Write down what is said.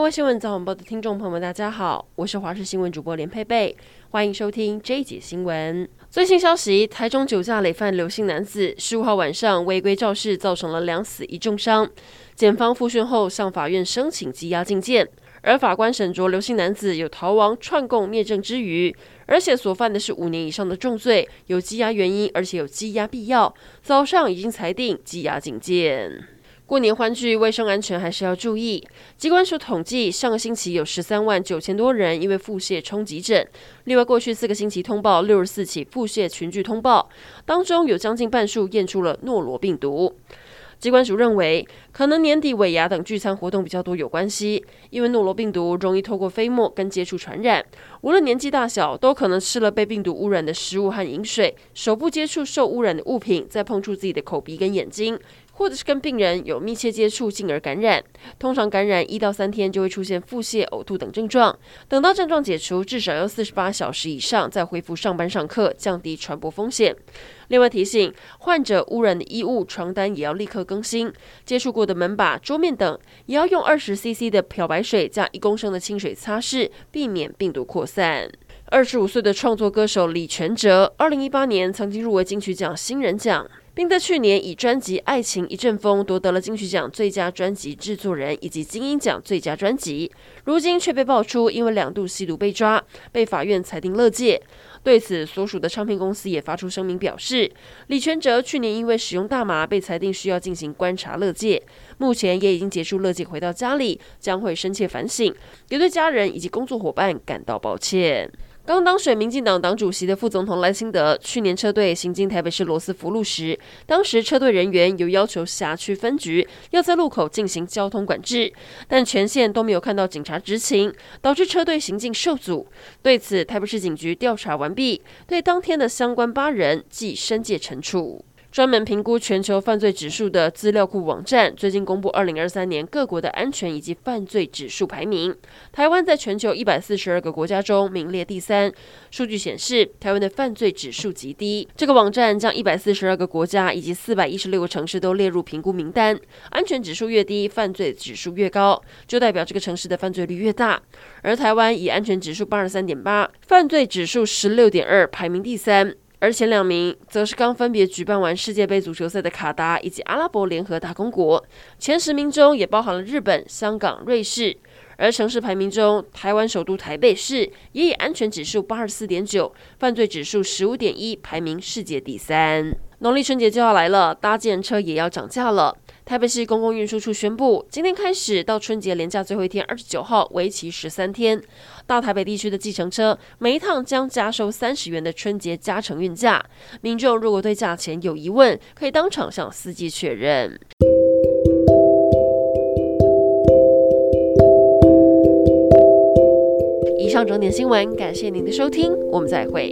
各位新闻早晚报的听众朋友们，大家好，我是华视新闻主播连佩佩，欢迎收听这一节新闻。最新消息，台中酒驾累犯刘姓男子十五号晚上违规肇事，造成了两死一重伤。检方复讯后向法院申请羁押禁见，而法官审酌刘姓男子有逃亡、串供、灭证之余，而且所犯的是五年以上的重罪，有羁押原因，而且有羁押必要。早上已经裁定羁押禁见。过年欢聚，卫生安全还是要注意。机关署统计，上个星期有十三万九千多人因为腹泻冲急诊。另外，过去四个星期通报六十四起腹泻群聚通报，当中有将近半数验出了诺罗病毒。机关署认为，可能年底尾牙等聚餐活动比较多有关系，因为诺罗病毒容易透过飞沫跟接触传染，无论年纪大小，都可能吃了被病毒污染的食物和饮水，手部接触受污染的物品，再碰触自己的口鼻跟眼睛。或者是跟病人有密切接触，进而感染。通常感染一到三天就会出现腹泻、呕吐等症状。等到症状解除，至少要四十八小时以上再恢复上班上课，降低传播风险。另外提醒，患者污染的衣物、床单也要立刻更新。接触过的门把、桌面等，也要用二十 CC 的漂白水加一公升的清水擦拭，避免病毒扩散。二十五岁的创作歌手李全哲，二零一八年曾经入围金曲奖新人奖。并在去年以专辑《爱情一阵风》夺得了金曲奖最佳专辑制作人以及金音奖最佳专辑，如今却被爆出因为两度吸毒被抓，被法院裁定乐戒。对此，所属的唱片公司也发出声明表示，李全哲去年因为使用大麻被裁定需要进行观察乐戒，目前也已经结束乐戒，回到家里将会深切反省，也对家人以及工作伙伴感到抱歉。刚当选民进党党主席的副总统赖清德，去年车队行经台北市罗斯福路时，当时车队人员有要求辖区分局要在路口进行交通管制，但全线都没有看到警察执勤，导致车队行进受阻。对此，台北市警局调查完毕，对当天的相关八人记申诫惩处。专门评估全球犯罪指数的资料库网站最近公布二零二三年各国的安全以及犯罪指数排名，台湾在全球一百四十二个国家中名列第三。数据显示，台湾的犯罪指数极低。这个网站将一百四十二个国家以及四百一十六个城市都列入评估名单，安全指数越低，犯罪指数越高，就代表这个城市的犯罪率越大。而台湾以安全指数八十三点八，犯罪指数十六点二，排名第三。而前两名则是刚分别举办完世界杯足球赛的卡达以及阿拉伯联合大公国，前十名中也包含了日本、香港、瑞士。而城市排名中，台湾首都台北市也以安全指数八十四点九、犯罪指数十五点一排名世界第三。农历春节就要来了，搭建车也要涨价了。台北市公共运输处宣布，今天开始到春节连假最后一天，二十九号，为期十三天，到台北地区的计程车每一趟将加收三十元的春节加成运价。民众如果对价钱有疑问，可以当场向司机确认。以上整点新闻，感谢您的收听，我们再会。